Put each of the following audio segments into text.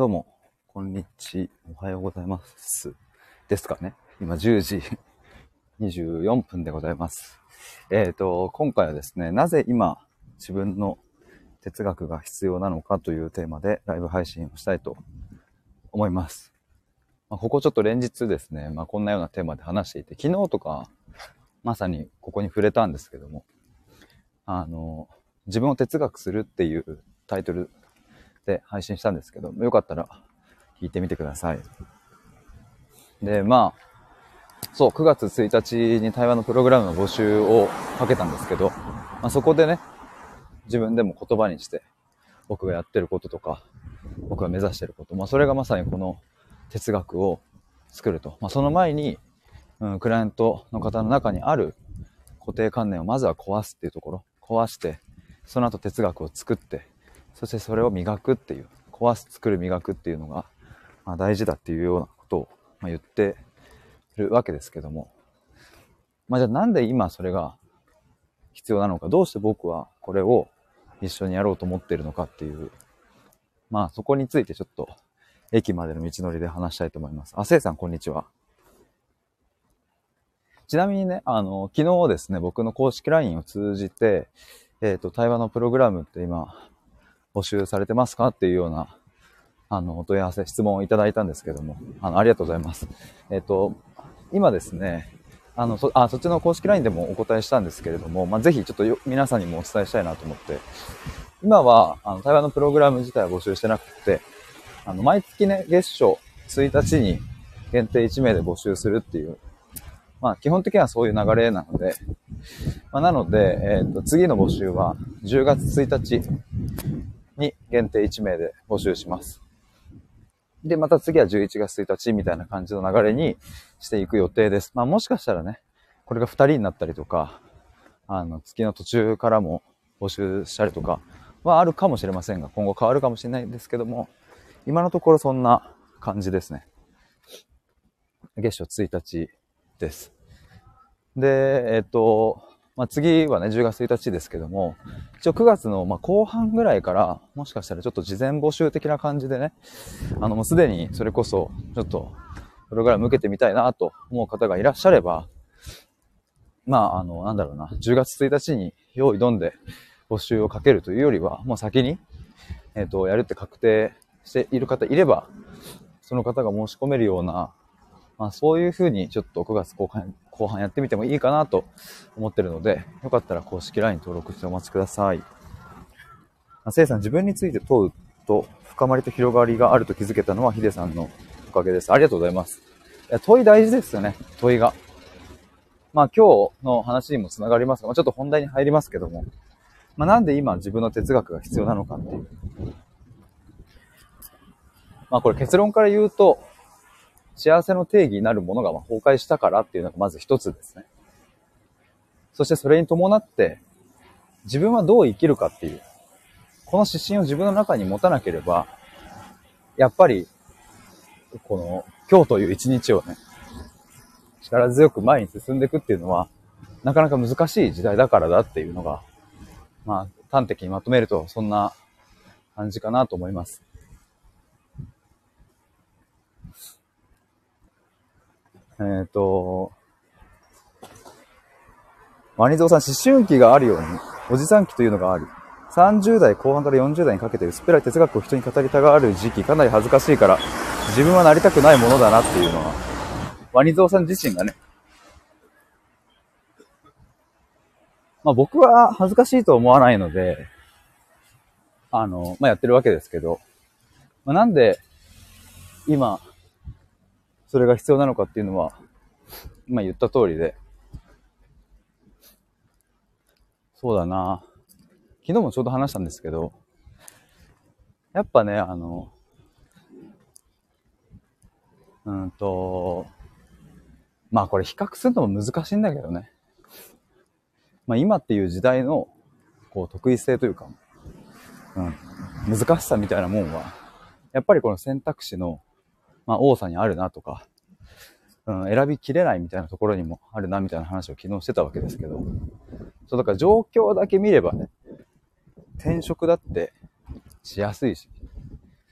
どうも、こんにちは、おはようございます。ですかね。今10時24分でございます。えっ、と、今回はですね、なぜ今自分の哲学が必要なのかというテーマでライブ配信をしたいと思います。まあ、ここちょっと連日ですね、まあ、こんなようなテーマで話していて、昨日とかまさにここに触れたんですけども、あの、自分を哲学するっていうタイトルで配信したんですけど、よかったら聞いてみてください。で、まあ、そう、9月1日に対話のプログラムの募集をかけたんですけど、まあ、そこでね、自分でも言葉にして、僕がやってることとか、僕が目指してること、まあ、それがまさにこの哲学を作ると。まあ、その前に、うん、クライアントの方の中にある固定観念をまずは壊すっていうところ、壊して、その後哲学を作って、そしてそれを磨くっていう、壊す、作る、磨くっていうのが、まあ、大事だっていうようなことを、まあ、言ってるわけですけども。まあじゃあなんで今それが必要なのか、どうして僕はこれを一緒にやろうと思ってるのかっていう、まあそこについてちょっと駅までの道のりで話したいと思います。あ、せいさんこんにちは。ちなみにね、あの、昨日ですね、僕の公式 LINE を通じて、えっ、と、対話のプログラムって今、募集されてますか？っていうような、あの、お問い合わせ、質問をいただいたんですけども、あの、ありがとうございます。えっ、と、今ですね、あの、そ、あ、そっちの公式 LINE でもお答えしたんですけれども、まあ、ぜひちょっと皆さんにもお伝えしたいなと思って、今は、あの、対話のプログラム自体は募集してなくて、あの、毎月ね、月初1日に限定1名で募集するっていう、まあ、基本的にはそういう流れなので、まあ、なので、えっ、と、次の募集は10月1日に限定1名で募集します。で、また次は11月1日みたいな感じの流れにしていく予定です。まあもしかしたらね、これが2人になったりとか、あの、月の途中からも募集したりとかはあるかもしれませんが、今後変わるかもしれないんですけども、今のところそんな感じですね。月初1日です。で、えっと、まあ、次はね、10月1日ですけども、一応9月のま後半ぐらいから、もしかしたらちょっと事前募集的な感じでね、あの、もうすでにそれこそ、ちょっと、プログラム受けてみたいなと思う方がいらっしゃれば、まあ、あの、なんだろうな、10月1日に用意どんで募集をかけるというよりは、もう先に、えっ、と、やるって確定している方いれば、その方が申し込めるような、まあ、そういうふうにちょっと9月後半後半やってみてもいいかなと思ってるので、よかったら公式 LINE 登録してお待ちください。あせいさん、自分について問うと深まりと広がりがあると気づけたのはヒデさんのおかげです。ありがとうございます。いや問い大事ですよね、問いが。まあ今日の話にもつながりますが、まあ、ちょっと本題に入りますけども、まあなんで今自分の哲学が必要なのかっていう。まあこれ結論から言うと、幸せの定義になるものがま崩壊したからっていうのがまず一つですね。そしてそれに伴って、自分はどう生きるかっていう、この指針を自分の中に持たなければ、やっぱり、この、今日という一日をね、力強く前に進んでいくっていうのは、なかなか難しい時代だからだっていうのが、まあ、端的にまとめると、そんな感じかなと思います。えっ、ー、と、ワニゾウさん、思春期があるように、おじさん期というのがある。30代後半から40代にかけて薄っぺらい哲学を人に語りたがる時期、かなり恥ずかしいから、自分はなりたくないものだなっていうのは、ワニゾウさん自身がね、まあ僕は恥ずかしいと思わないので、あの、まあやってるわけですけど、まあ、なんで、今、それが必要なのかっていうのは、今言った通りで、そうだな昨日もちょうど話したんですけど、やっぱね、あの、うんと、まあこれ比較するのも難しいんだけどね。まあ今っていう時代の、こう得意性というか、うん、難しさみたいなもんは、やっぱりこの選択肢の、まあ多さにあるなとか、うん、選びきれないみたいなところにもあるなみたいな話を昨日してたわけですけど、そうだから状況だけ見ればね、転職だってしやすいし、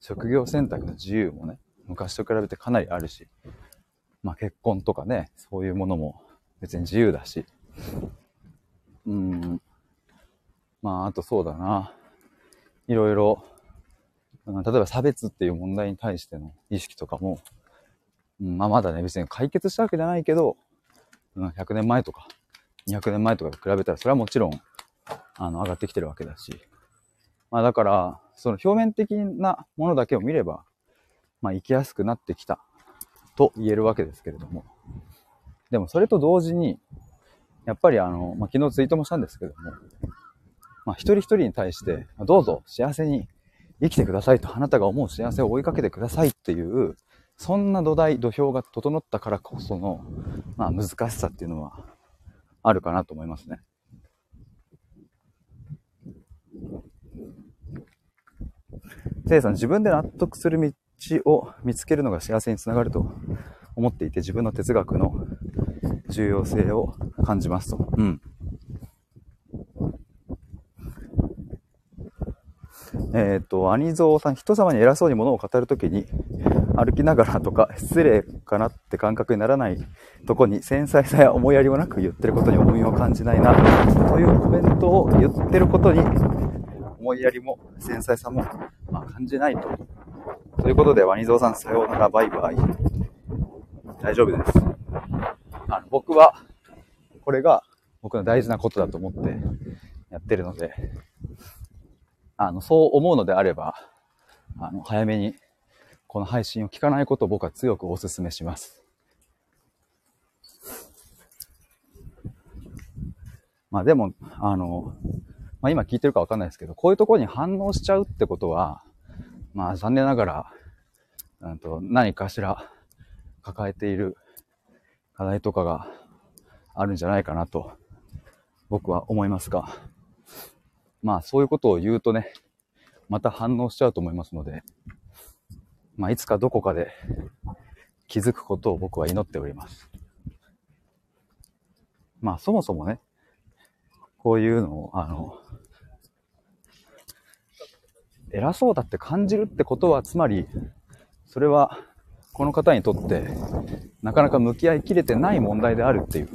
職業選択の自由もね、昔と比べてかなりあるし、まあ結婚とかね、そういうものも別に自由だし、うん、まああとそうだな、いろいろ、例えば差別っていう問題に対しての意識とかも、まあまだね、別に解決したわけじゃないけど、うん、100年前とか、200年前とかと比べたら、それはもちろん、あの、上がってきてるわけだし。まあだから、その表面的なものだけを見れば、まあ生きやすくなってきたと言えるわけですけれども。でもそれと同時に、やっぱりあの、まあ、昨日ツイートもしたんですけども、まあ、一人一人に対して、どうぞ幸せに生きてくださいと、あなたが思う幸せを追いかけてくださいっていう、そんな土台、土俵が整ったからこその、まあ、難しさっていうのはあるかなと思いますね。せいさん、自分で納得する道を見つけるのが幸せにつながると思っていて、自分の哲学の重要性を感じますと。うん。えっ、ー、と、兄蔵さん、人様に偉そうにものを語るときに、歩きながらとか、失礼かなって感覚にならないとこに、繊細さや思いやりもなく言ってることに重みを感じないな、というコメントを言ってることに、思いやりも繊細さも、まあ、感じないと。ということで、ワニゾウさん、さようなら、バイバイ。大丈夫です。あの僕は、これが僕の大事なことだと思ってやってるので、あの、そう思うのであれば、あの、早めにこの配信を聞かないことを僕は強くお勧めします。まあでも、あの、まあ今聞いてるかわかんないですけど、こういうところに反応しちゃうってことは、まあ残念ながら、うんと何かしら抱えている課題とかがあるんじゃないかなと僕は思いますが、まあそういうことを言うとね、また反応しちゃうと思いますので、まあ、いつかどこかで気づくことを僕は祈っております。まあ、そもそもね、こういうのを、あの、偉そうだって感じるってことは、つまり、それは、この方にとって、なかなか向き合いきれてない問題であるっていう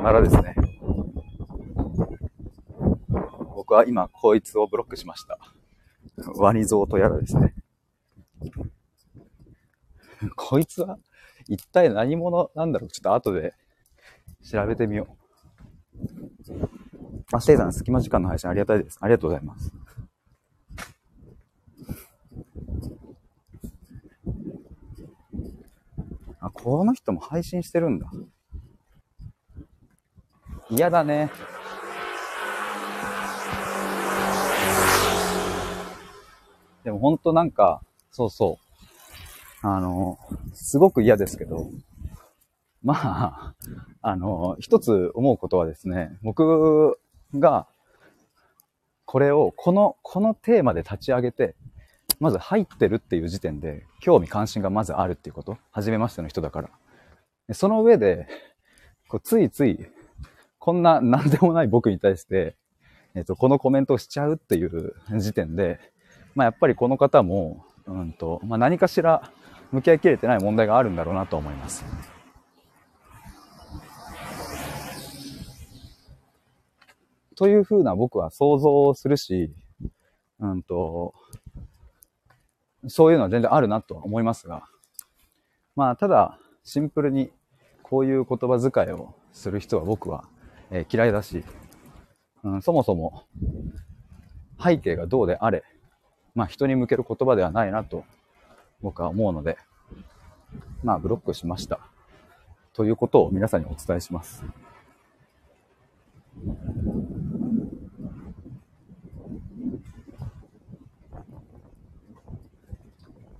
ならですね、僕は今こいつをブロックしました。ワニ像とやらですね。こいつは一体何者なんだろう？ちょっと後で調べてみよう。あ、ステイさん、隙間時間の配信ありがたいです。ありがとうございます。この人も配信してるんだ。嫌だね。でも本当なんか、そうそう。あの、すごく嫌ですけど、まあ、あの、一つ思うことはですね、僕が、これを、この、このテーマで立ち上げて、まず入ってるっていう時点で、興味関心がまずあるっていうこと。初めましての人だから。その上で、こうついついこんな何でもない僕に対して、えっ、と、このコメントをしちゃうっていう時点で、まあやっぱりこの方も、うんと、まあ何かしら向き合いきれてない問題があるんだろうなと思います。というふうな僕は想像をするし、うんと、そういうのは全然あるなとは思いますが、まあただシンプルにこういう言葉遣いをする人は僕はえー、嫌いだし、うん、そもそも背景がどうであれ、まあ人に向ける言葉ではないなと僕は思うので、まあブロックしました。ということを皆さんにお伝えします。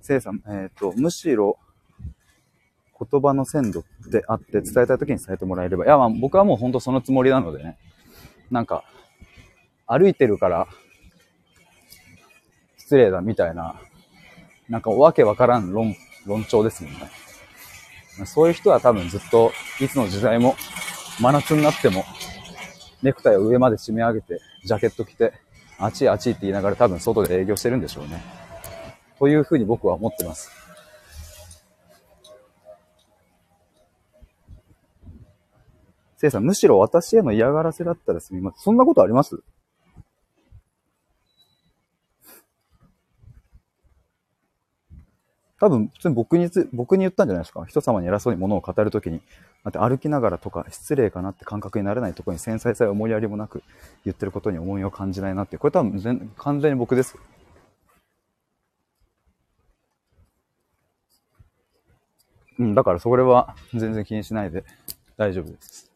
せいさん、えっ、ー、と、むしろ言葉の鮮度ってあって伝えたい時に伝えてもらえれば。いや、まあ僕はもう本当そのつもりなのでね。なんか、歩いてるから失礼だみたいな、なんかわけわからん論論調ですもんね。そういう人は多分ずっと、いつの時代も、真夏になっても、ネクタイを上まで締め上げて、ジャケット着て、あちいあちいって言いながら多分外で営業してるんでしょうね。というふうに僕は思ってます。せいさん、むしろ私への嫌がらせだったらすみません。そんなことあります？多分、普通に僕につ、僕に言ったんじゃないですか。人様に偉そうに物を語るときに、だって歩きながらとか失礼かなって感覚にならないところに繊細さや思いやりもなく言ってることに重みを感じないなって。これ多分全、完全に僕です。うん、だからそれは全然気にしないで大丈夫です。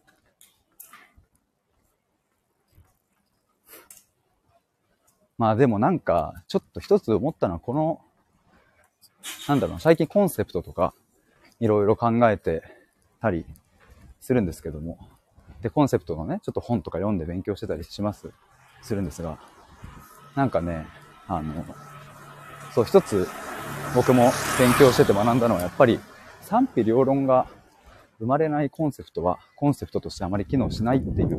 まあでもなんか、ちょっと一つ思ったのは、このなんだろう最近コンセプトとか、いろいろ考えてたりするんですけども、で、コンセプトのね、ちょっと本とか読んで勉強してたりします、するんですが、なんかね、あの、そう、一つ僕も勉強してて学んだのは、やっぱり賛否両論が生まれないコンセプトは、コンセプトとしてあまり機能しないっていう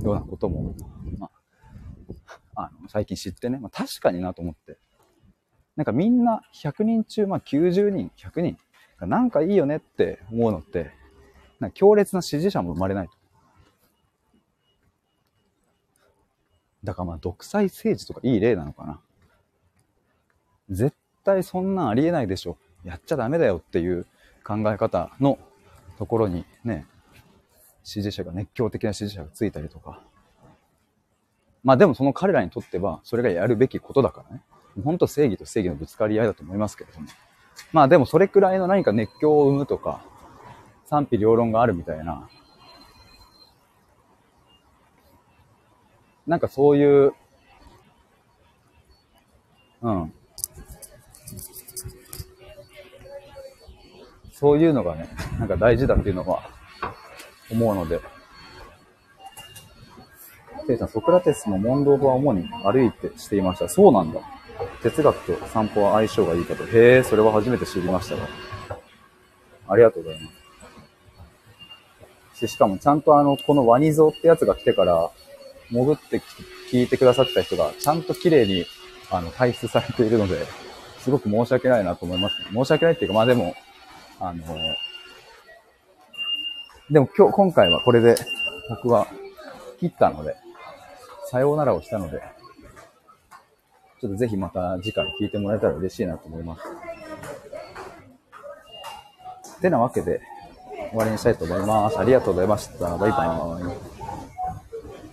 ようなことも、まあ、あの最近知ってね、まあ、確かになと思って、なんかみんな100人中、まあ90人、100人なんかいいよねって思うのって、なんか強烈な支持者も生まれないと。だからまあ独裁政治とかいい例なのかな。絶対そんなんありえないでしょ。やっちゃダメだよっていう考え方のところにね、支持者が、熱狂的な支持者がついたりとか。まあでもその彼らにとっては、それがやるべきことだからね。本当正義と正義のぶつかり合いだと思いますけれども。まあでもそれくらいの何か熱狂を生むとか、賛否両論があるみたいな、なんかそういう、うん。そういうのがね、なんか大事だっていうのは思うので、ケイさん、ソクラテスの問答は主に歩いてしていました。そうなんだ。哲学と散歩は相性がいいかと。へえ、それは初めて知りましたが。ありがとうございます。しかもちゃんとあの、このワニ像ってやつが来てから、潜って聞いてくださった人が、ちゃんと綺麗に、あの、退出されているので、すごく申し訳ないなと思います。申し訳ないっていうか、まあでも、あの、でも今日、今回はこれで、僕は切ったので、さようならをしたので、ちょっとぜひまた次回聞いてもらえたら嬉しいなと思います。てなわけで終わりにしたいと思います。ありがとうございました。バイバイ。